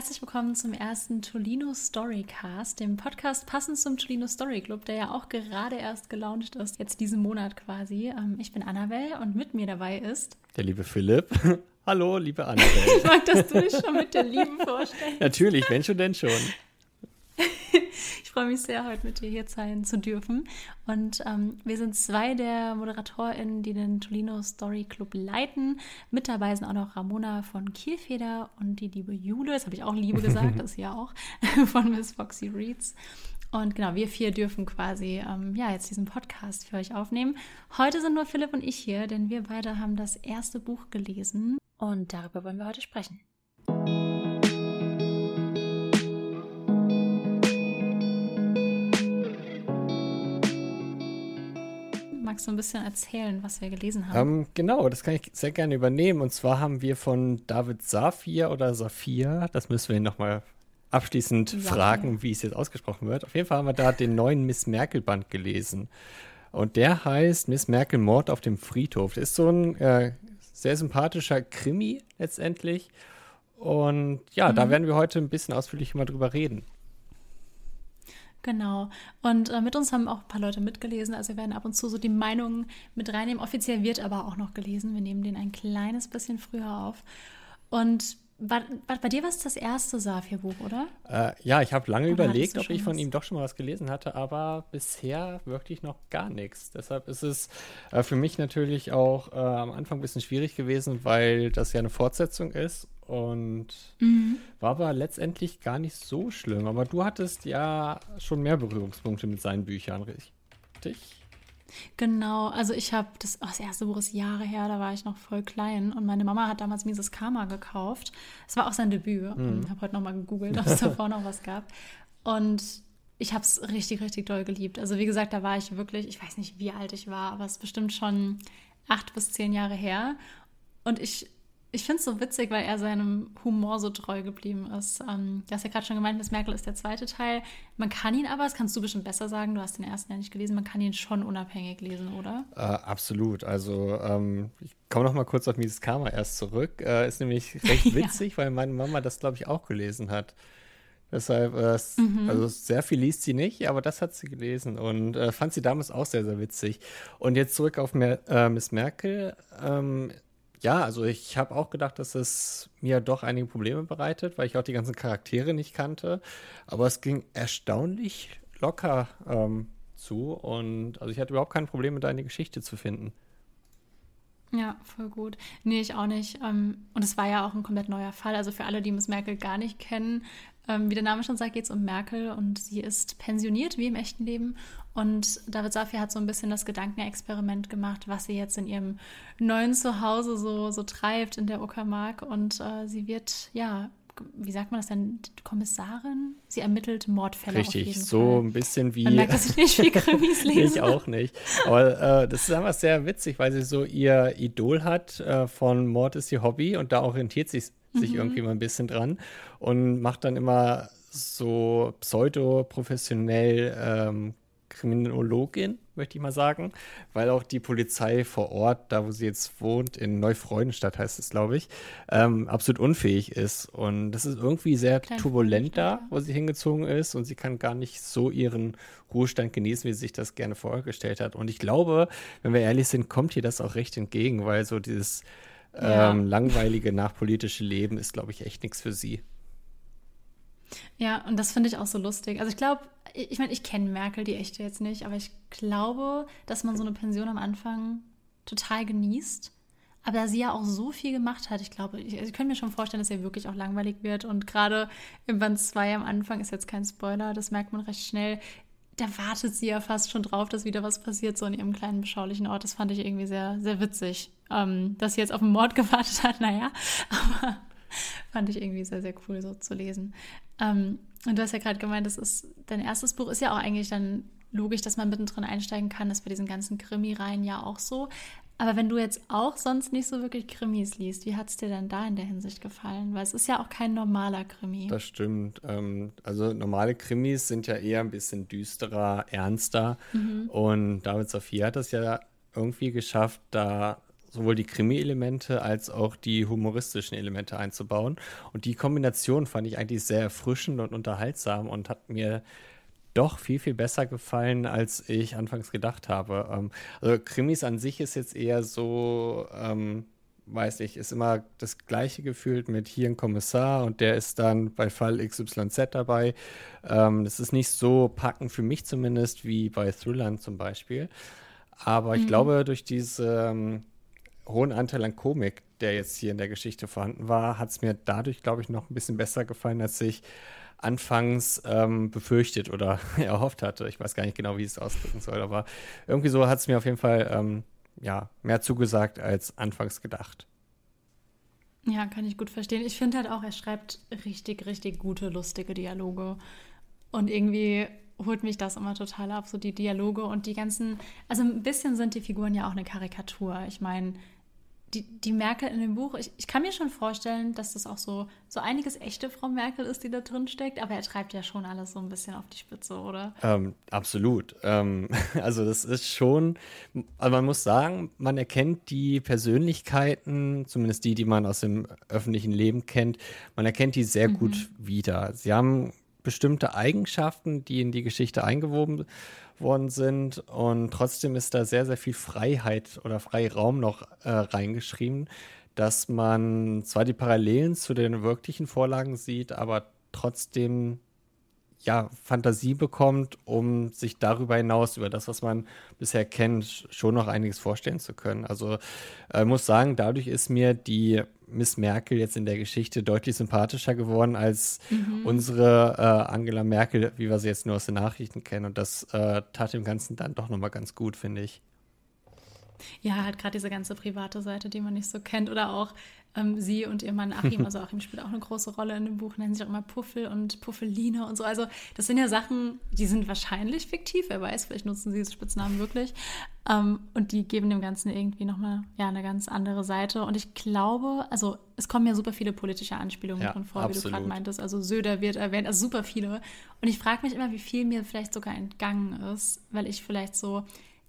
Herzlich willkommen zum ersten Tolino Storycast, dem Podcast passend zum Tolino Story Club, der ja auch gerade erst gelauncht ist, jetzt diesen Monat quasi. Ähm, ich bin Annabelle und mit mir dabei ist der liebe Philipp. Hallo, liebe Annabelle. ich mag, dass du dich schon mit der Lieben vorstellst. Natürlich, wenn schon, denn schon. Ich freue mich sehr, heute mit dir hier sein zu dürfen. Und ähm, wir sind zwei der ModeratorInnen, die den Tolino Story Club leiten. Mit dabei sind auch noch Ramona von Kielfeder und die liebe Jule, das habe ich auch Liebe gesagt, das ist ja auch, von Miss Foxy Reads. Und genau, wir vier dürfen quasi ähm, ja, jetzt diesen Podcast für euch aufnehmen. Heute sind nur Philipp und ich hier, denn wir beide haben das erste Buch gelesen und darüber wollen wir heute sprechen. Magst du ein bisschen erzählen, was wir gelesen haben? Ähm, genau, das kann ich sehr gerne übernehmen. Und zwar haben wir von David Safir oder Safir, das müssen wir ihn nochmal abschließend Safir. fragen, wie es jetzt ausgesprochen wird. Auf jeden Fall haben wir da den neuen Miss Merkel-Band gelesen. Und der heißt Miss Merkel Mord auf dem Friedhof. Das ist so ein äh, sehr sympathischer Krimi letztendlich. Und ja, mhm. da werden wir heute ein bisschen ausführlicher mal drüber reden. Genau. Und äh, mit uns haben auch ein paar Leute mitgelesen. Also wir werden ab und zu so die Meinungen mit reinnehmen. Offiziell wird aber auch noch gelesen. Wir nehmen den ein kleines bisschen früher auf. Und war, war, bei dir war es das erste Safir-Buch, oder? Äh, ja, ich habe lange oder überlegt, ob ich von was? ihm doch schon mal was gelesen hatte, aber bisher wirklich noch gar nichts. Deshalb ist es äh, für mich natürlich auch äh, am Anfang ein bisschen schwierig gewesen, weil das ja eine Fortsetzung ist und mhm. war aber letztendlich gar nicht so schlimm. Aber du hattest ja schon mehr Berührungspunkte mit seinen Büchern, richtig? Genau, also ich habe das, oh, das erste Buch ist Jahre her, da war ich noch voll klein und meine Mama hat damals Mises Karma gekauft. Es war auch sein Debüt. Mhm. Ich habe heute nochmal gegoogelt, ob es davor noch was gab. Und ich habe es richtig, richtig doll geliebt. Also wie gesagt, da war ich wirklich, ich weiß nicht, wie alt ich war, aber es ist bestimmt schon acht bis zehn Jahre her. Und ich ich finde es so witzig, weil er seinem Humor so treu geblieben ist. Ähm, du hast ja gerade schon gemeint, Miss Merkel ist der zweite Teil. Man kann ihn aber, das kannst du bestimmt besser sagen, du hast den ersten ja nicht gelesen, man kann ihn schon unabhängig lesen, oder? Äh, absolut. Also ähm, ich komme noch mal kurz auf Mises Karma erst zurück. Äh, ist nämlich recht witzig, ja. weil meine Mama das, glaube ich, auch gelesen hat. Deshalb, äh, mhm. also sehr viel liest sie nicht, aber das hat sie gelesen und äh, fand sie damals auch sehr, sehr witzig. Und jetzt zurück auf Mer äh, Miss Merkel. Ähm, ja, also ich habe auch gedacht, dass es mir doch einige Probleme bereitet, weil ich auch die ganzen Charaktere nicht kannte. Aber es ging erstaunlich locker ähm, zu und also ich hatte überhaupt kein Problem, da eine Geschichte zu finden. Ja, voll gut. Nee, ich auch nicht. Ähm, und es war ja auch ein komplett neuer Fall. Also für alle, die Miss Merkel gar nicht kennen, ähm, wie der Name schon sagt, geht es um Merkel und sie ist pensioniert wie im echten Leben und David Safir hat so ein bisschen das Gedankenexperiment gemacht, was sie jetzt in ihrem neuen Zuhause so, so treibt in der Uckermark. Und äh, sie wird, ja, wie sagt man das denn, Kommissarin? Sie ermittelt Mordfälle. Richtig, so Fall. ein bisschen wie. Man merkt, dass ich nicht viel Krimis lese. ich auch nicht. Aber äh, das ist einfach sehr witzig, weil sie so ihr Idol hat äh, von Mord ist ihr Hobby und da orientiert sie sich mhm. irgendwie mal ein bisschen dran und macht dann immer so pseudo-professionell ähm, Kriminologin, möchte ich mal sagen, weil auch die Polizei vor Ort, da wo sie jetzt wohnt, in Neufreudenstadt heißt es, glaube ich, ähm, absolut unfähig ist. Und das ist irgendwie sehr Klein turbulent da, wo sie hingezogen ist und sie kann gar nicht so ihren Ruhestand genießen, wie sie sich das gerne vorgestellt hat. Und ich glaube, wenn wir ehrlich sind, kommt ihr das auch recht entgegen, weil so dieses ja. ähm, langweilige nachpolitische Leben ist, glaube ich, echt nichts für sie. Ja, und das finde ich auch so lustig. Also ich glaube, ich meine, ich kenne Merkel, die echte jetzt nicht, aber ich glaube, dass man so eine Pension am Anfang total genießt. Aber da sie ja auch so viel gemacht hat, ich glaube, ich, also ich könnte mir schon vorstellen, dass ihr wirklich auch langweilig wird. Und gerade im Band 2 am Anfang ist jetzt kein Spoiler, das merkt man recht schnell. Da wartet sie ja fast schon drauf, dass wieder was passiert, so in ihrem kleinen beschaulichen Ort. Das fand ich irgendwie sehr, sehr witzig. Ähm, dass sie jetzt auf den Mord gewartet hat, naja, aber fand ich irgendwie sehr, sehr cool so zu lesen. Ähm, und du hast ja gerade gemeint, das ist dein erstes Buch, ist ja auch eigentlich dann logisch, dass man mittendrin einsteigen kann. Das ist bei diesen ganzen Krimi-Reihen ja auch so. Aber wenn du jetzt auch sonst nicht so wirklich Krimis liest, wie hat es dir denn da in der Hinsicht gefallen? Weil es ist ja auch kein normaler Krimi. Das stimmt. Ähm, also normale Krimis sind ja eher ein bisschen düsterer, ernster. Mhm. Und David Sophie hat es ja irgendwie geschafft, da sowohl die Krimi-Elemente als auch die humoristischen Elemente einzubauen. Und die Kombination fand ich eigentlich sehr erfrischend und unterhaltsam und hat mir doch viel, viel besser gefallen, als ich anfangs gedacht habe. Ähm, also Krimis an sich ist jetzt eher so, ähm, weiß ich, ist immer das gleiche gefühlt mit hier ein Kommissar und der ist dann bei Fall XYZ dabei. Ähm, das ist nicht so packend für mich zumindest wie bei Thrillern zum Beispiel. Aber ich mhm. glaube, durch diesen ähm, hohen Anteil an Komik, der jetzt hier in der Geschichte vorhanden war, hat es mir dadurch, glaube ich, noch ein bisschen besser gefallen, als ich anfangs ähm, befürchtet oder erhofft hatte. Ich weiß gar nicht genau, wie ich es ausdrücken soll, aber irgendwie so hat es mir auf jeden Fall ähm, ja, mehr zugesagt als anfangs gedacht. Ja, kann ich gut verstehen. Ich finde halt auch, er schreibt richtig, richtig gute, lustige Dialoge. Und irgendwie holt mich das immer total ab, so die Dialoge und die ganzen. Also ein bisschen sind die Figuren ja auch eine Karikatur. Ich meine, die, die Merkel in dem Buch, ich, ich kann mir schon vorstellen, dass das auch so, so einiges echte Frau Merkel ist, die da drin steckt, aber er treibt ja schon alles so ein bisschen auf die Spitze, oder? Ähm, absolut. Ähm, also das ist schon, also man muss sagen, man erkennt die Persönlichkeiten, zumindest die, die man aus dem öffentlichen Leben kennt, man erkennt die sehr mhm. gut wieder. Sie haben bestimmte Eigenschaften, die in die Geschichte eingewoben sind worden sind. Und trotzdem ist da sehr, sehr viel Freiheit oder Freiraum noch äh, reingeschrieben, dass man zwar die Parallelen zu den wirklichen Vorlagen sieht, aber trotzdem ja, Fantasie bekommt, um sich darüber hinaus, über das, was man bisher kennt, schon noch einiges vorstellen zu können. Also äh, muss sagen, dadurch ist mir die Miss Merkel jetzt in der Geschichte deutlich sympathischer geworden als mhm. unsere äh, Angela Merkel, wie wir sie jetzt nur aus den Nachrichten kennen. Und das äh, tat dem Ganzen dann doch nochmal ganz gut, finde ich. Ja, halt gerade diese ganze private Seite, die man nicht so kennt. Oder auch ähm, sie und ihr Mann Achim, also Achim spielt auch eine große Rolle in dem Buch, nennen sich auch immer Puffel und Puffeline und so. Also das sind ja Sachen, die sind wahrscheinlich fiktiv, wer weiß, vielleicht nutzen sie diese Spitznamen wirklich. Ähm, und die geben dem Ganzen irgendwie nochmal ja, eine ganz andere Seite. Und ich glaube, also es kommen ja super viele politische Anspielungen ja, drin vor, absolut. wie du gerade meintest. Also Söder wird erwähnt, also super viele. Und ich frage mich immer, wie viel mir vielleicht sogar entgangen ist, weil ich vielleicht so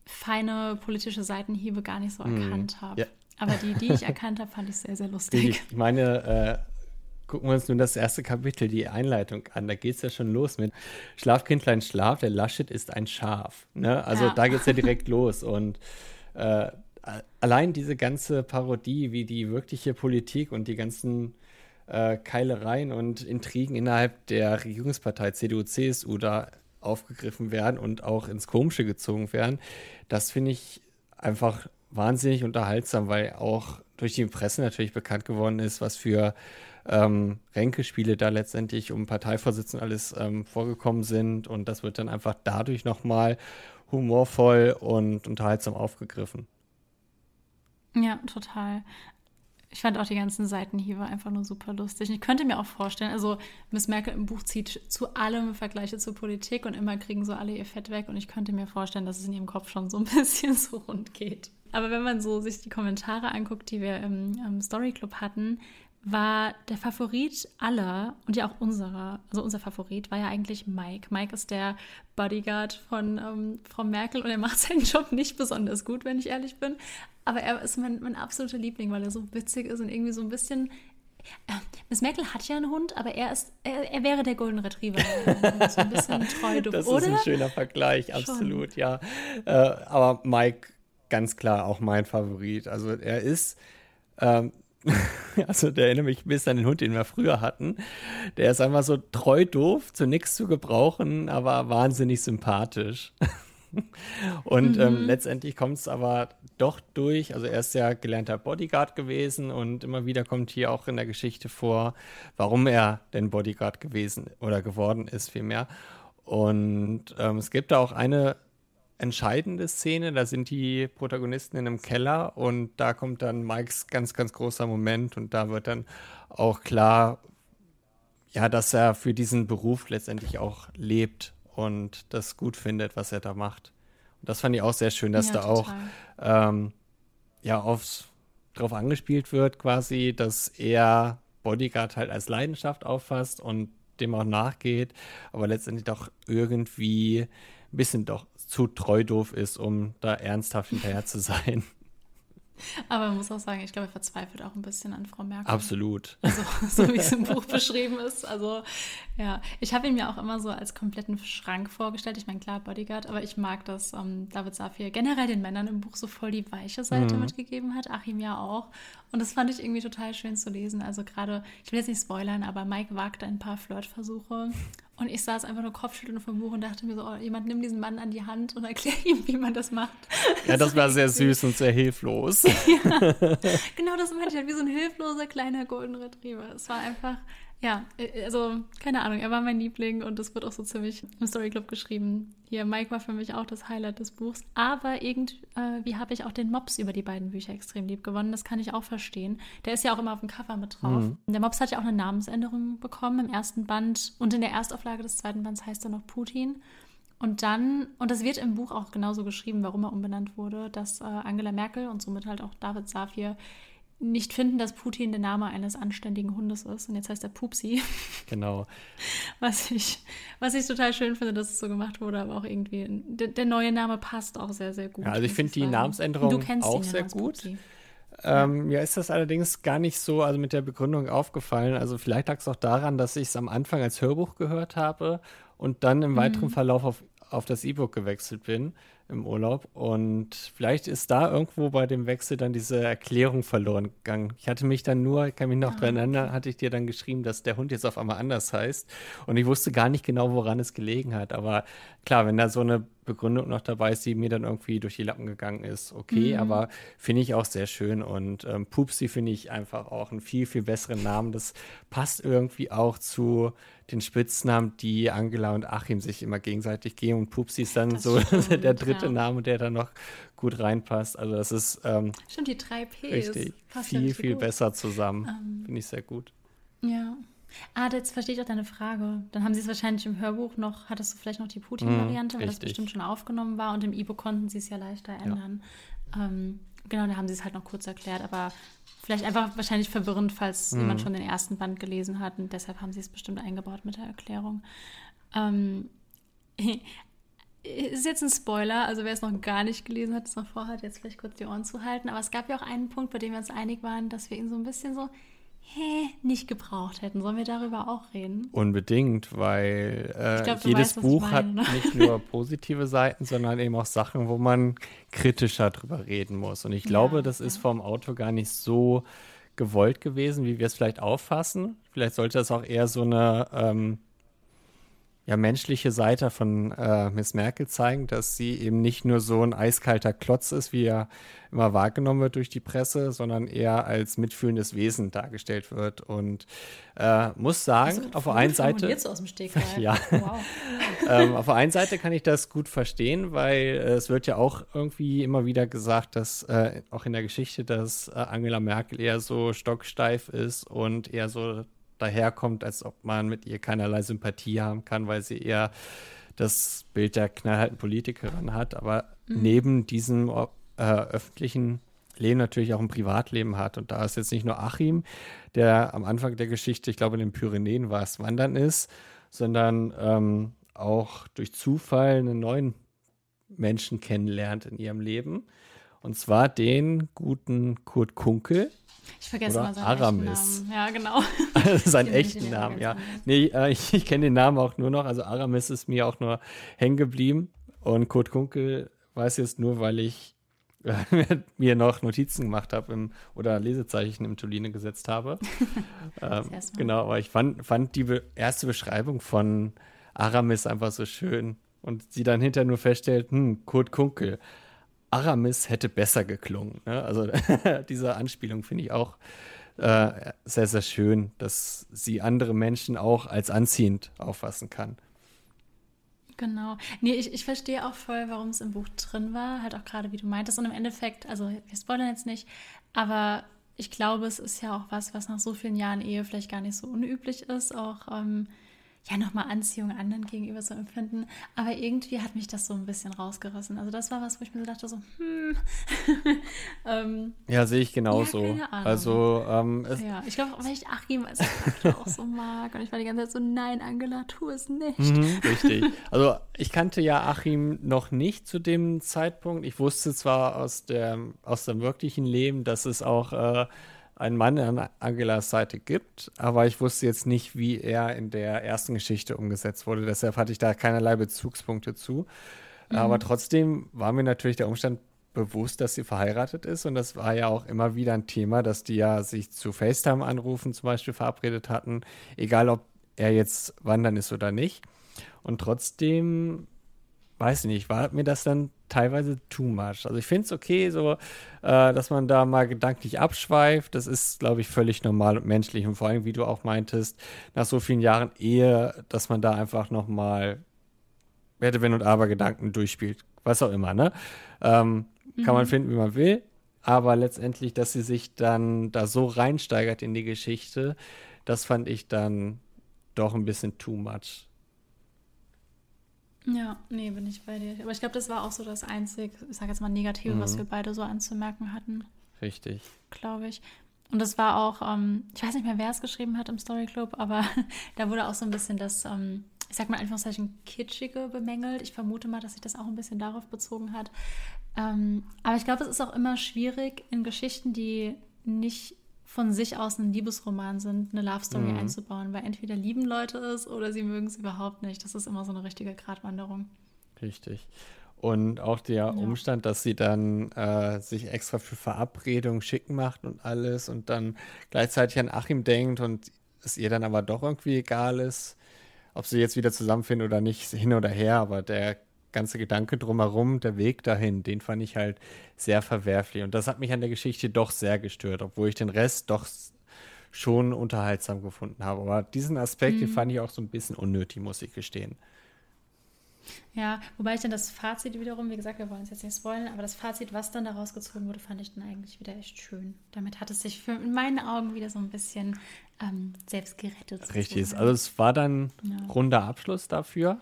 feine politische Seitenhiebe gar nicht so mhm. erkannt habe. Ja. Aber die, die ich erkannt habe, fand ich sehr, sehr lustig. Ich meine, äh, gucken wir uns nun das erste Kapitel, die Einleitung an. Da geht es ja schon los mit Schlafkindlein Schlaf, der Laschet ist ein Schaf. Ne? Also ja. da geht es ja direkt los. Und äh, allein diese ganze Parodie, wie die wirkliche Politik und die ganzen äh, Keilereien und Intrigen innerhalb der Regierungspartei CDU-CSU da aufgegriffen werden und auch ins Komische gezogen werden. Das finde ich einfach wahnsinnig unterhaltsam, weil auch durch die Presse natürlich bekannt geworden ist, was für ähm, Ränkespiele da letztendlich um Parteivorsitzenden alles ähm, vorgekommen sind. Und das wird dann einfach dadurch nochmal humorvoll und unterhaltsam aufgegriffen. Ja, total ich fand auch die ganzen Seitenhiebe einfach nur super lustig. Ich könnte mir auch vorstellen, also Miss Merkel im Buch zieht zu allem Vergleiche zur Politik und immer kriegen so alle ihr Fett weg und ich könnte mir vorstellen, dass es in ihrem Kopf schon so ein bisschen so rund geht. Aber wenn man so sich die Kommentare anguckt, die wir im, im Story Club hatten, war der Favorit aller und ja auch unserer, also unser Favorit war ja eigentlich Mike. Mike ist der Bodyguard von ähm, Frau Merkel und er macht seinen Job nicht besonders gut, wenn ich ehrlich bin. Aber er ist mein, mein absoluter Liebling, weil er so witzig ist und irgendwie so ein bisschen. Äh, Miss Merkel hat ja einen Hund, aber er ist, er, er wäre der Golden Retriever. so ein bisschen treu, das oder? ist ein schöner Vergleich, absolut, Schon. ja. Äh, aber Mike, ganz klar auch mein Favorit. Also er ist. Ähm, also der erinnert mich ein bisschen an den Hund, den wir früher hatten. Der ist einfach so treu doof, zu nichts zu gebrauchen, aber wahnsinnig sympathisch. und ähm, mhm. ähm, letztendlich kommt es aber doch durch. Also er ist ja gelernter Bodyguard gewesen und immer wieder kommt hier auch in der Geschichte vor, warum er denn Bodyguard gewesen oder geworden ist, vielmehr. Und ähm, es gibt da auch eine entscheidende Szene, da sind die Protagonisten in einem Keller und da kommt dann Mikes ganz, ganz großer Moment und da wird dann auch klar, ja, dass er für diesen Beruf letztendlich auch lebt und das gut findet, was er da macht. Und das fand ich auch sehr schön, dass ja, da total. auch ähm, ja aufs, drauf angespielt wird, quasi, dass er Bodyguard halt als Leidenschaft auffasst und dem auch nachgeht, aber letztendlich doch irgendwie ein bisschen doch zu treu doof ist, um da ernsthaft hinterher zu sein. Aber man muss auch sagen, ich glaube, er verzweifelt auch ein bisschen an Frau Merkel. Absolut. Also, so wie es im Buch beschrieben ist. Also, ja. Ich habe ihn mir auch immer so als kompletten Schrank vorgestellt. Ich meine, klar, Bodyguard, aber ich mag, dass ähm, David Safir generell den Männern im Buch so voll die weiche Seite mhm. mitgegeben hat. Achim ja auch. Und das fand ich irgendwie total schön zu lesen. Also, gerade, ich will jetzt nicht spoilern, aber Mike wagt ein paar Flirtversuche. Und ich saß einfach nur kopfschüttelnd vom Buch und dachte mir so, oh, jemand nimmt diesen Mann an die Hand und erklärt ihm, wie man das macht. Ja, das, das war sehr süß und sehr hilflos. ja, genau das meinte ich halt, wie so ein hilfloser kleiner Golden Retriever. Es war einfach, ja, äh, also keine Ahnung, er war mein Liebling und das wird auch so ziemlich im Story Club geschrieben. Hier, Mike war für mich auch das Highlight des Buchs. Aber irgendwie äh, habe ich auch den Mops über die beiden Bücher extrem lieb gewonnen. Das kann ich auch verstehen. Der ist ja auch immer auf dem Cover mit drauf. Mhm. Der Mops hat ja auch eine Namensänderung bekommen im ersten Band und in der Erstauflage des zweiten Bands heißt er noch Putin. Und dann, und das wird im Buch auch genauso geschrieben, warum er umbenannt wurde, dass äh, Angela Merkel und somit halt auch David Safir nicht finden, dass Putin der Name eines anständigen Hundes ist. Und jetzt heißt er Pupsi. Genau. Was ich, was ich total schön finde, dass es so gemacht wurde, aber auch irgendwie, der, der neue Name passt auch sehr, sehr gut. Ja, also ich finde die Namensänderung auch sehr gut. Ähm, mir ist das allerdings gar nicht so also mit der Begründung aufgefallen. Also vielleicht lag es auch daran, dass ich es am Anfang als Hörbuch gehört habe und dann im weiteren mhm. Verlauf auf, auf das E-Book gewechselt bin im Urlaub. Und vielleicht ist da irgendwo bei dem Wechsel dann diese Erklärung verloren gegangen. Ich hatte mich dann nur, ich kann mich noch ah, dran erinnern, hatte ich dir dann geschrieben, dass der Hund jetzt auf einmal anders heißt. Und ich wusste gar nicht genau, woran es gelegen hat. Aber klar, wenn da so eine Begründung noch dabei ist, die mir dann irgendwie durch die Lappen gegangen ist, okay, mhm. aber finde ich auch sehr schön. Und ähm, Pupsi finde ich einfach auch einen viel, viel besseren Namen. Das passt irgendwie auch zu den Spitznamen, die Angela und Achim sich immer gegenseitig geben. Und Pupsi ist dann das so stimmt, der dritte Name, der da noch gut reinpasst. Also das ist ähm, Stimmt, die drei Ps. Richtig, viel, viel gut. besser zusammen. Ähm, Finde ich sehr gut. Ja. Ah, jetzt verstehe ich auch deine Frage. Dann haben sie es wahrscheinlich im Hörbuch noch, hattest du vielleicht noch die Putin-Variante, mm, weil das bestimmt schon aufgenommen war und im E-Book konnten sie es ja leichter ändern. Ja. Ähm, genau, da haben sie es halt noch kurz erklärt, aber vielleicht einfach wahrscheinlich verwirrend, falls mm. jemand schon den ersten Band gelesen hat und deshalb haben sie es bestimmt eingebaut mit der Erklärung. Ähm, ist jetzt ein Spoiler, also wer es noch gar nicht gelesen hat, es noch vorhat, jetzt vielleicht kurz die Ohren zu halten, aber es gab ja auch einen Punkt, bei dem wir uns einig waren, dass wir ihn so ein bisschen so hä, nicht gebraucht hätten. Sollen wir darüber auch reden? Unbedingt, weil äh, glaub, jedes weißt, Buch hat ne? nicht nur positive Seiten, sondern eben auch Sachen, wo man kritischer drüber reden muss. Und ich glaube, ja, das ja. ist vom Autor gar nicht so gewollt gewesen, wie wir es vielleicht auffassen. Vielleicht sollte das auch eher so eine ähm, ja, menschliche Seite von äh, Miss Merkel zeigen, dass sie eben nicht nur so ein eiskalter Klotz ist, wie er immer wahrgenommen wird durch die Presse, sondern eher als mitfühlendes Wesen dargestellt wird. Und äh, muss sagen, also, auf der einen Seite. Jetzt aus dem Steg, ja. Wow. ähm, auf der einen Seite kann ich das gut verstehen, weil äh, es wird ja auch irgendwie immer wieder gesagt, dass äh, auch in der Geschichte, dass äh, Angela Merkel eher so stocksteif ist und eher so daherkommt, als ob man mit ihr keinerlei Sympathie haben kann, weil sie eher das Bild der knallharten Politikerin hat, aber mhm. neben diesem äh, öffentlichen Leben natürlich auch ein Privatleben hat. Und da ist jetzt nicht nur Achim, der am Anfang der Geschichte, ich glaube in den Pyrenäen war es, wandern ist, sondern ähm, auch durch Zufall einen neuen Menschen kennenlernt in ihrem Leben. Und zwar den guten Kurt Kunkel, ich vergesse Oder mal seinen Aramis. echten Namen. Ja, genau. seinen echten Namen, ja. Nee, äh, ich, ich kenne den Namen auch nur noch. Also Aramis ist mir auch nur hängen geblieben. Und Kurt Kunkel weiß jetzt nur, weil ich mir noch Notizen gemacht habe oder Lesezeichen im Toline gesetzt habe. ähm, genau, aber ich fand, fand die be erste Beschreibung von Aramis einfach so schön. Und sie dann hinterher nur feststellt, hm, Kurt Kunkel. Aramis hätte besser geklungen. Ne? Also diese Anspielung finde ich auch äh, sehr, sehr schön, dass sie andere Menschen auch als anziehend auffassen kann. Genau. Nee, ich, ich verstehe auch voll, warum es im Buch drin war, halt auch gerade wie du meintest. Und im Endeffekt, also wir spoilern jetzt nicht, aber ich glaube, es ist ja auch was, was nach so vielen Jahren Ehe vielleicht gar nicht so unüblich ist, auch ähm, ja nochmal Anziehung anderen gegenüber zu empfinden. Aber irgendwie hat mich das so ein bisschen rausgerissen. Also das war was, wo ich mir so dachte, so, hm. ähm, ja, sehe ich genauso. Ja, also, ähm, ja, ich glaube, weil ich Achim als auch so mag. Und ich war die ganze Zeit so, nein, Angela, tu es nicht. Mhm, richtig. Also ich kannte ja Achim noch nicht zu dem Zeitpunkt. Ich wusste zwar aus, der, aus dem wirklichen Leben, dass es auch äh, einen Mann an Angelas Seite gibt, aber ich wusste jetzt nicht, wie er in der ersten Geschichte umgesetzt wurde. Deshalb hatte ich da keinerlei Bezugspunkte zu. Mhm. Aber trotzdem war mir natürlich der Umstand bewusst, dass sie verheiratet ist. Und das war ja auch immer wieder ein Thema, dass die ja sich zu FaceTime-Anrufen zum Beispiel verabredet hatten, egal ob er jetzt wandern ist oder nicht. Und trotzdem weiß nicht, war mir das dann teilweise too much. Also ich finde es okay, so, äh, dass man da mal gedanklich abschweift. Das ist, glaube ich, völlig normal und menschlich. Und vor allem, wie du auch meintest, nach so vielen Jahren Ehe, dass man da einfach noch mal Werte, Wenn und Aber Gedanken durchspielt. Was auch immer, ne? Ähm, mhm. Kann man mhm. finden, wie man will. Aber letztendlich, dass sie sich dann da so reinsteigert in die Geschichte, das fand ich dann doch ein bisschen too much. Ja, nee, bin ich bei dir. Aber ich glaube, das war auch so das einzige, ich sage jetzt mal Negative, mhm. was wir beide so anzumerken hatten. Richtig. Glaube ich. Und das war auch, ähm, ich weiß nicht mehr, wer es geschrieben hat im Story Club, aber da wurde auch so ein bisschen das, ähm, ich sag mal Anführungszeichen, kitschige bemängelt. Ich vermute mal, dass sich das auch ein bisschen darauf bezogen hat. Ähm, aber ich glaube, es ist auch immer schwierig in Geschichten, die nicht von sich aus ein Liebesroman sind, eine Love Story mhm. einzubauen, weil entweder lieben Leute es oder sie mögen es überhaupt nicht. Das ist immer so eine richtige Gratwanderung. Richtig. Und auch der ja. Umstand, dass sie dann äh, sich extra für Verabredungen schicken macht und alles und dann gleichzeitig an Achim denkt und es ihr dann aber doch irgendwie egal ist, ob sie jetzt wieder zusammenfinden oder nicht, hin oder her, aber der ganze Gedanke drumherum, der Weg dahin, den fand ich halt sehr verwerflich. Und das hat mich an der Geschichte doch sehr gestört, obwohl ich den Rest doch schon unterhaltsam gefunden habe. Aber diesen Aspekt, mhm. den fand ich auch so ein bisschen unnötig, muss ich gestehen. Ja, wobei ich dann das Fazit wiederum, wie gesagt, wir wollen es jetzt nicht spoilern, aber das Fazit, was dann daraus gezogen wurde, fand ich dann eigentlich wieder echt schön. Damit hat es sich für, in meinen Augen wieder so ein bisschen ähm, selbst gerettet. Richtig, also es war dann ja. runder Abschluss dafür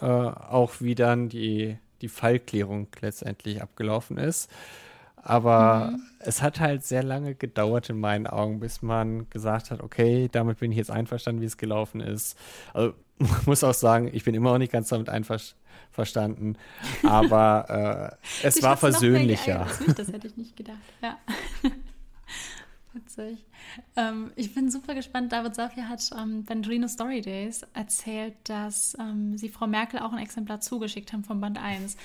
äh, auch wie dann die, die Fallklärung letztendlich abgelaufen ist. Aber mhm. es hat halt sehr lange gedauert in meinen Augen, bis man gesagt hat, okay, damit bin ich jetzt einverstanden, wie es gelaufen ist. Also man muss auch sagen, ich bin immer noch nicht ganz damit einverstanden, aber äh, es war versöhnlicher. Das hätte ich nicht gedacht, ja. Witzig. Ähm, ich bin super gespannt. David Safia hat ähm, bei Story Days erzählt, dass ähm, sie Frau Merkel auch ein Exemplar zugeschickt haben vom Band 1.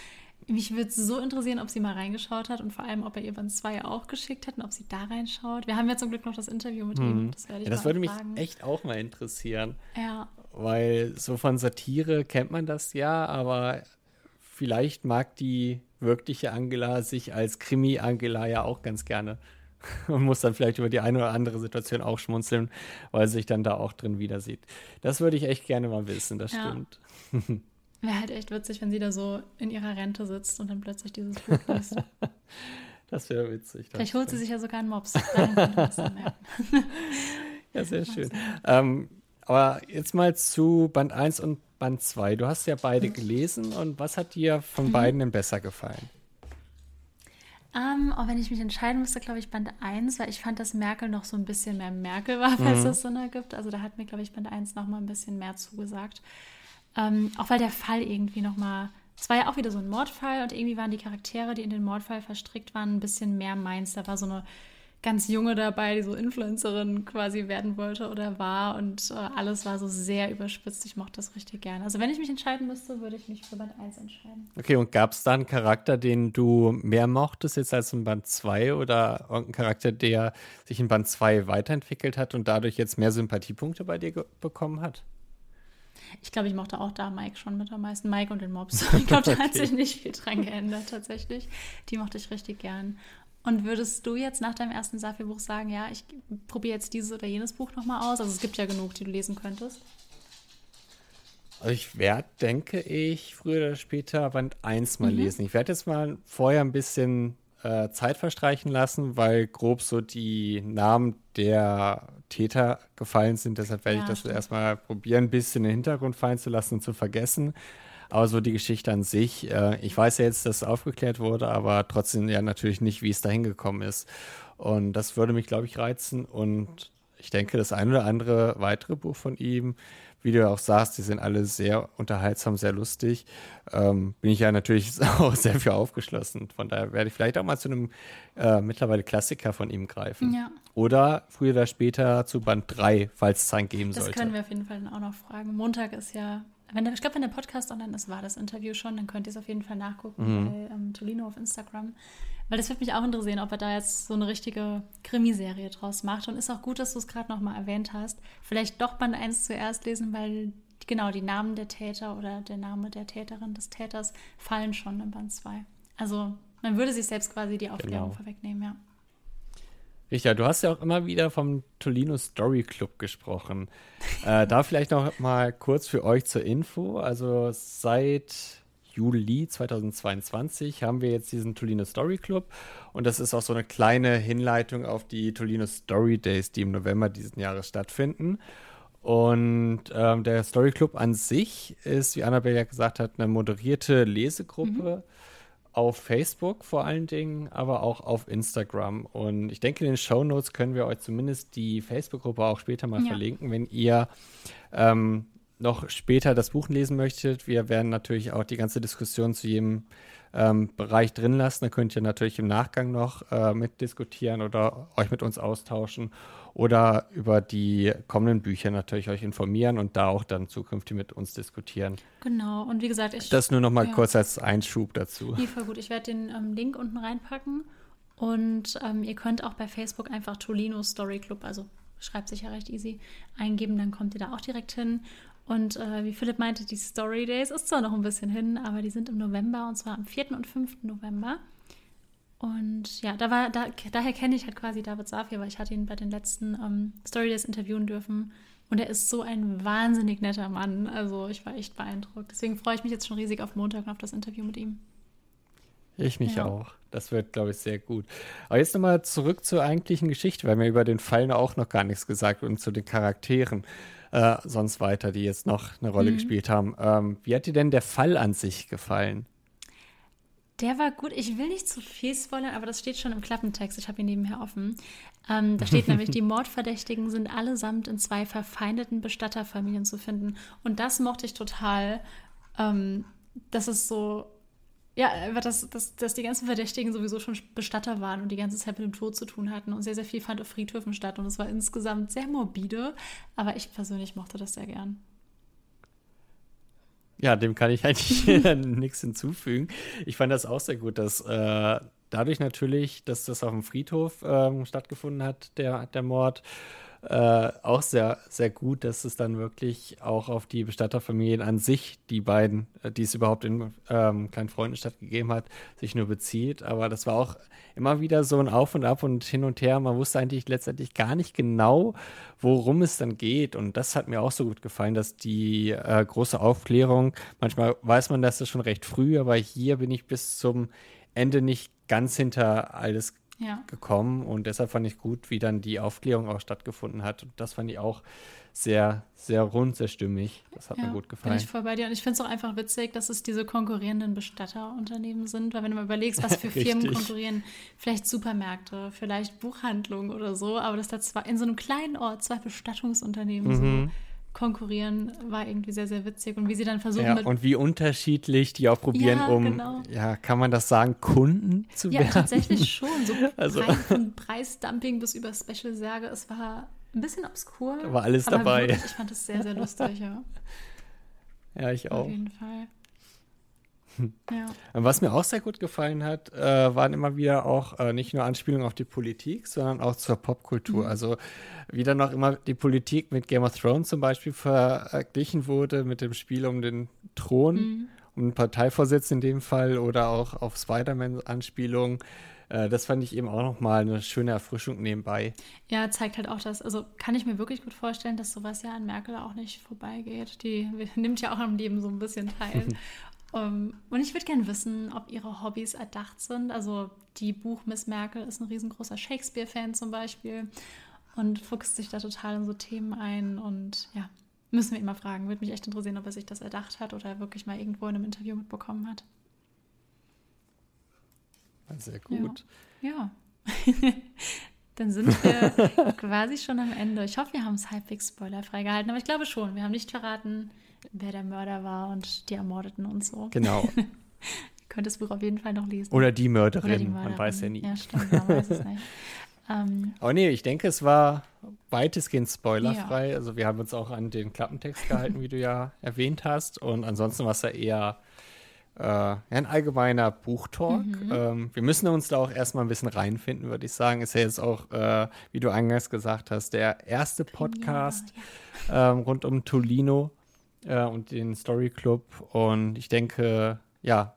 Mich würde es so interessieren, ob sie mal reingeschaut hat und vor allem, ob er ihr Band 2 auch geschickt hat und ob sie da reinschaut. Wir haben ja zum Glück noch das Interview mit hm. ihm. Das, ja, das würde mich echt auch mal interessieren. Ja. Weil so von Satire kennt man das ja, aber vielleicht mag die wirkliche Angela sich als Krimi-Angela ja auch ganz gerne und muss dann vielleicht über die eine oder andere Situation auch schmunzeln, weil sie sich dann da auch drin wieder sieht. Das würde ich echt gerne mal wissen, das ja. stimmt. Wäre halt echt witzig, wenn sie da so in ihrer Rente sitzt und dann plötzlich dieses Buch liest. das wäre witzig. Vielleicht holt sie sich ja sogar einen Mops. ja, sehr schön. Ähm, aber jetzt mal zu Band 1 und Band 2. Du hast ja beide gelesen und was hat dir von mhm. beiden denn besser gefallen? Ähm, auch wenn ich mich entscheiden müsste, glaube ich, Band 1, weil ich fand, dass Merkel noch so ein bisschen mehr Merkel war, falls mhm. es Sinn ergibt. Also da hat mir, glaube ich, Band 1 noch mal ein bisschen mehr zugesagt. Ähm, auch weil der Fall irgendwie noch mal, es war ja auch wieder so ein Mordfall und irgendwie waren die Charaktere, die in den Mordfall verstrickt waren, ein bisschen mehr meins. Da war so eine ganz junge dabei, die so Influencerin quasi werden wollte oder war und äh, alles war so sehr überspitzt. Ich mochte das richtig gerne. Also wenn ich mich entscheiden müsste, würde ich mich für Band 1 entscheiden. Okay, und gab es da einen Charakter, den du mehr mochtest jetzt als in Band 2 oder irgendeinen Charakter, der sich in Band 2 weiterentwickelt hat und dadurch jetzt mehr Sympathiepunkte bei dir bekommen hat? Ich glaube, ich mochte auch da Mike schon mit am meisten. Mike und den Mobs. Ich glaube, da okay. hat sich nicht viel dran geändert tatsächlich. Die mochte ich richtig gern. Und würdest du jetzt nach deinem ersten Safi-Buch sagen, ja, ich probiere jetzt dieses oder jenes Buch nochmal aus? Also es gibt ja genug, die du lesen könntest. Also ich werde, denke ich, früher oder später Band 1 mal mhm. lesen. Ich werde jetzt mal vorher ein bisschen äh, Zeit verstreichen lassen, weil grob so die Namen der Täter gefallen sind. Deshalb werde ja, ich das stimmt. erstmal probieren, ein bisschen in den Hintergrund fallen zu lassen und zu vergessen. Aber so die Geschichte an sich, äh, ich weiß ja jetzt, dass es aufgeklärt wurde, aber trotzdem ja natürlich nicht, wie es dahin gekommen ist. Und das würde mich, glaube ich, reizen. Und ich denke, das ein oder andere weitere Buch von ihm, wie du auch sagst, die sind alle sehr unterhaltsam, sehr lustig. Ähm, bin ich ja natürlich auch sehr für aufgeschlossen. Von daher werde ich vielleicht auch mal zu einem äh, mittlerweile Klassiker von ihm greifen. Ja. Oder früher oder später zu Band 3, falls es einen geben das sollte. Das können wir auf jeden Fall dann auch noch fragen. Montag ist ja wenn der, ich glaube, wenn der Podcast online ist, war das Interview schon, dann könnt ihr es auf jeden Fall nachgucken mhm. bei ähm, Tolino auf Instagram. Weil das würde mich auch interessieren, ob er da jetzt so eine richtige Krimiserie draus macht. Und ist auch gut, dass du es gerade nochmal erwähnt hast. Vielleicht doch Band 1 zuerst lesen, weil genau die Namen der Täter oder der Name der Täterin, des Täters fallen schon in Band 2. Also man würde sich selbst quasi die Aufklärung genau. vorwegnehmen, ja. Richard, du hast ja auch immer wieder vom Tolino Story Club gesprochen. äh, da vielleicht noch mal kurz für euch zur Info. Also seit Juli 2022 haben wir jetzt diesen Tolino Story Club und das ist auch so eine kleine Hinleitung auf die Tolino Story Days, die im November diesen Jahres stattfinden. Und ähm, der Story Club an sich ist, wie Annabelle ja gesagt hat, eine moderierte Lesegruppe. Mhm auf Facebook vor allen Dingen, aber auch auf Instagram. Und ich denke, in den Show Notes können wir euch zumindest die Facebook-Gruppe auch später mal ja. verlinken, wenn ihr ähm, noch später das Buch lesen möchtet. Wir werden natürlich auch die ganze Diskussion zu jedem ähm, Bereich drin lassen. Da könnt ihr natürlich im Nachgang noch äh, mitdiskutieren oder euch mit uns austauschen oder über die kommenden Bücher natürlich euch informieren und da auch dann zukünftig mit uns diskutieren. Genau, und wie gesagt, ich. Das nur noch mal ja. kurz als Einschub dazu. Nee, voll gut. Ich werde den ähm, Link unten reinpacken und ähm, ihr könnt auch bei Facebook einfach Tolino Story Club, also schreibt sich ja recht easy, eingeben, dann kommt ihr da auch direkt hin. Und äh, wie Philipp meinte, die Story Days ist zwar noch ein bisschen hin, aber die sind im November und zwar am 4. und 5. November. Und ja, da war, da, daher kenne ich halt quasi David Safir, weil ich hatte ihn bei den letzten ähm, Story Days interviewen dürfen. Und er ist so ein wahnsinnig netter Mann. Also ich war echt beeindruckt. Deswegen freue ich mich jetzt schon riesig auf Montag und auf das Interview mit ihm. Ich mich ja. auch. Das wird, glaube ich, sehr gut. Aber jetzt nochmal zurück zur eigentlichen Geschichte, weil mir über den Fall auch noch gar nichts gesagt und zu den Charakteren äh, sonst weiter, die jetzt noch eine Rolle mhm. gespielt haben. Ähm, wie hat dir denn der Fall an sich gefallen? Der war gut. Ich will nicht zu viel spoilern, aber das steht schon im Klappentext. Ich habe ihn nebenher offen. Ähm, da steht nämlich, die Mordverdächtigen sind allesamt in zwei verfeindeten Bestatterfamilien zu finden. Und das mochte ich total. Ähm, das ist so, ja, dass, dass, dass die ganzen Verdächtigen sowieso schon Bestatter waren und die ganze Zeit mit dem Tod zu tun hatten. Und sehr, sehr viel fand auf Friedhöfen statt. Und es war insgesamt sehr morbide. Aber ich persönlich mochte das sehr gern. Ja, dem kann ich eigentlich nichts hinzufügen. Ich fand das auch sehr gut, dass äh, dadurch natürlich, dass das auf dem Friedhof äh, stattgefunden hat, der, der Mord, äh, auch sehr, sehr gut, dass es dann wirklich auch auf die Bestatterfamilien an sich, die beiden, äh, die es überhaupt in ähm, Kleinen Freundenstadt gegeben hat, sich nur bezieht. Aber das war auch immer wieder so ein Auf und Ab und hin und her. Man wusste eigentlich letztendlich gar nicht genau, worum es dann geht. Und das hat mir auch so gut gefallen, dass die äh, große Aufklärung, manchmal weiß man das schon recht früh, aber hier bin ich bis zum Ende nicht ganz hinter alles ja. gekommen und deshalb fand ich gut, wie dann die Aufklärung auch stattgefunden hat. Und das fand ich auch sehr, sehr rund, sehr stimmig. Das hat ja, mir gut gefallen. Bin ich voll bei dir. Und ich finde es auch einfach witzig, dass es diese konkurrierenden Bestatterunternehmen sind, weil wenn du mal überlegst, was für Firmen konkurrieren, vielleicht Supermärkte, vielleicht Buchhandlungen oder so, aber dass da zwei, in so einem kleinen Ort zwei Bestattungsunternehmen mhm. so konkurrieren, war irgendwie sehr, sehr witzig. Und wie sie dann versuchen. Ja, und wie unterschiedlich die auch probieren, ja, um, genau. ja, kann man das sagen, Kunden zu ja, werden? Ja, tatsächlich schon. So also. von Preisdumping bis über Special-Särge. Es war ein bisschen obskur. Da war alles dabei. Wirklich, ich fand es sehr, sehr lustig, ja. Ja, ich auch. Auf jeden Fall. Ja. Was mir auch sehr gut gefallen hat, äh, waren immer wieder auch äh, nicht nur Anspielungen auf die Politik, sondern auch zur Popkultur. Mhm. Also wieder noch immer die Politik mit Game of Thrones zum Beispiel verglichen wurde mit dem Spiel um den Thron, mhm. um einen Parteivorsitz in dem Fall oder auch auf Spider-Man-Anspielungen. Äh, das fand ich eben auch noch mal eine schöne Erfrischung nebenbei. Ja, zeigt halt auch das, also kann ich mir wirklich gut vorstellen, dass sowas ja an Merkel auch nicht vorbeigeht. Die nimmt ja auch am Leben so ein bisschen teil. Um, ähm, und ich würde gerne wissen, ob ihre Hobbys erdacht sind. Also die Buch Miss Merkel ist ein riesengroßer Shakespeare-Fan zum Beispiel. und fuchst sich da total in so Themen ein. Und ja, müssen wir ihn mal fragen. Würde mich echt interessieren, ob er sich das erdacht hat oder wirklich mal irgendwo in einem Interview mitbekommen hat. Sehr gut. Ja. ja. Dann sind wir quasi schon am Ende. Ich hoffe, wir haben es halbwegs spoilerfrei gehalten, aber ich glaube schon. Wir haben nicht verraten, wer der Mörder war und die Ermordeten und so. Genau. Ihr könnt das Buch auf jeden Fall noch lesen. Oder die Mörderin, Oder die Mörderin. man weiß ja nie. Ja, stimmt, man weiß es nicht. Ähm, aber nee, ich denke, es war weitestgehend spoilerfrei. Ja. Also wir haben uns auch an den Klappentext gehalten, wie du ja erwähnt hast. Und ansonsten war es ja eher äh, ein allgemeiner Buchtalk. Mhm. Ähm, wir müssen uns da auch erstmal ein bisschen reinfinden, würde ich sagen. Ist ja jetzt auch, äh, wie du eingangs gesagt hast, der erste Podcast ja. ähm, rund um Tolino äh, und den Story Club. Und ich denke, ja,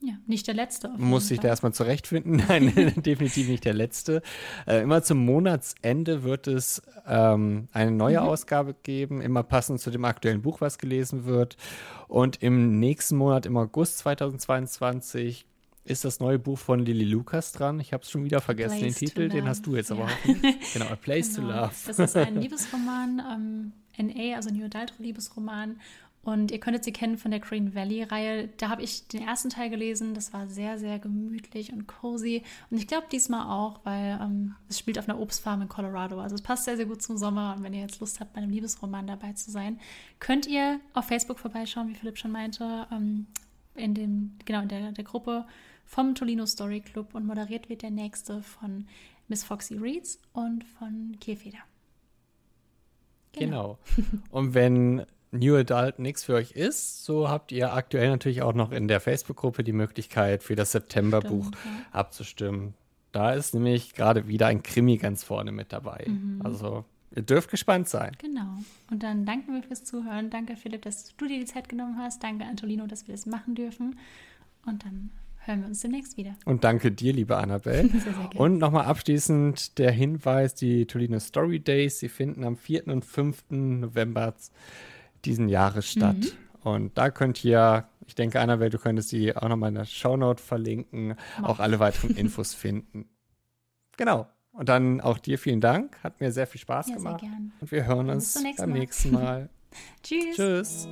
ja, nicht der letzte. Muss sich da erstmal zurechtfinden. Nein, definitiv nicht der letzte. Äh, immer zum Monatsende wird es ähm, eine neue mhm. Ausgabe geben, immer passend zu dem aktuellen Buch, was gelesen wird. Und im nächsten Monat, im August 2022, ist das neue Buch von Lily Lucas dran. Ich habe es schon wieder vergessen, den Titel, den hast du jetzt ja. aber. Genau, A Place genau. to Love. Das ist ein Liebesroman, ähm, NA, also New Adult Liebesroman. Und ihr könntet sie kennen von der Green Valley-Reihe. Da habe ich den ersten Teil gelesen. Das war sehr, sehr gemütlich und cozy. Und ich glaube diesmal auch, weil ähm, es spielt auf einer Obstfarm in Colorado. Also es passt sehr, sehr gut zum Sommer. Und wenn ihr jetzt Lust habt, bei einem Liebesroman dabei zu sein, könnt ihr auf Facebook vorbeischauen, wie Philipp schon meinte. Ähm, in dem, genau, in der, der Gruppe vom Tolino Story Club. Und moderiert wird der nächste von Miss Foxy Reads und von Kierfeder. Genau. genau. Und wenn New Adult nichts für euch ist, so habt ihr aktuell natürlich auch noch in der Facebook-Gruppe die Möglichkeit, für das September-Buch ja. abzustimmen. Da ist nämlich gerade wieder ein Krimi ganz vorne mit dabei. Mhm. Also ihr dürft gespannt sein. Genau. Und dann danken wir fürs Zuhören. Danke, Philipp, dass du dir die Zeit genommen hast. Danke, Antolino, dass wir das machen dürfen. Und dann hören wir uns demnächst wieder. Und danke dir, liebe Annabelle. sehr, sehr und nochmal abschließend der Hinweis: die Tolino Story Days, sie finden am 4. und 5. November diesen Jahres statt. Mhm. Und da könnt ihr, ich denke, Annabelle, du könntest die auch nochmal in der Shownote verlinken, Mach. auch alle weiteren Infos finden. Genau. Und dann auch dir vielen Dank. Hat mir sehr viel Spaß ja, gemacht. Und wir hören uns beim Mal. nächsten Mal. Tschüss. Tschüss.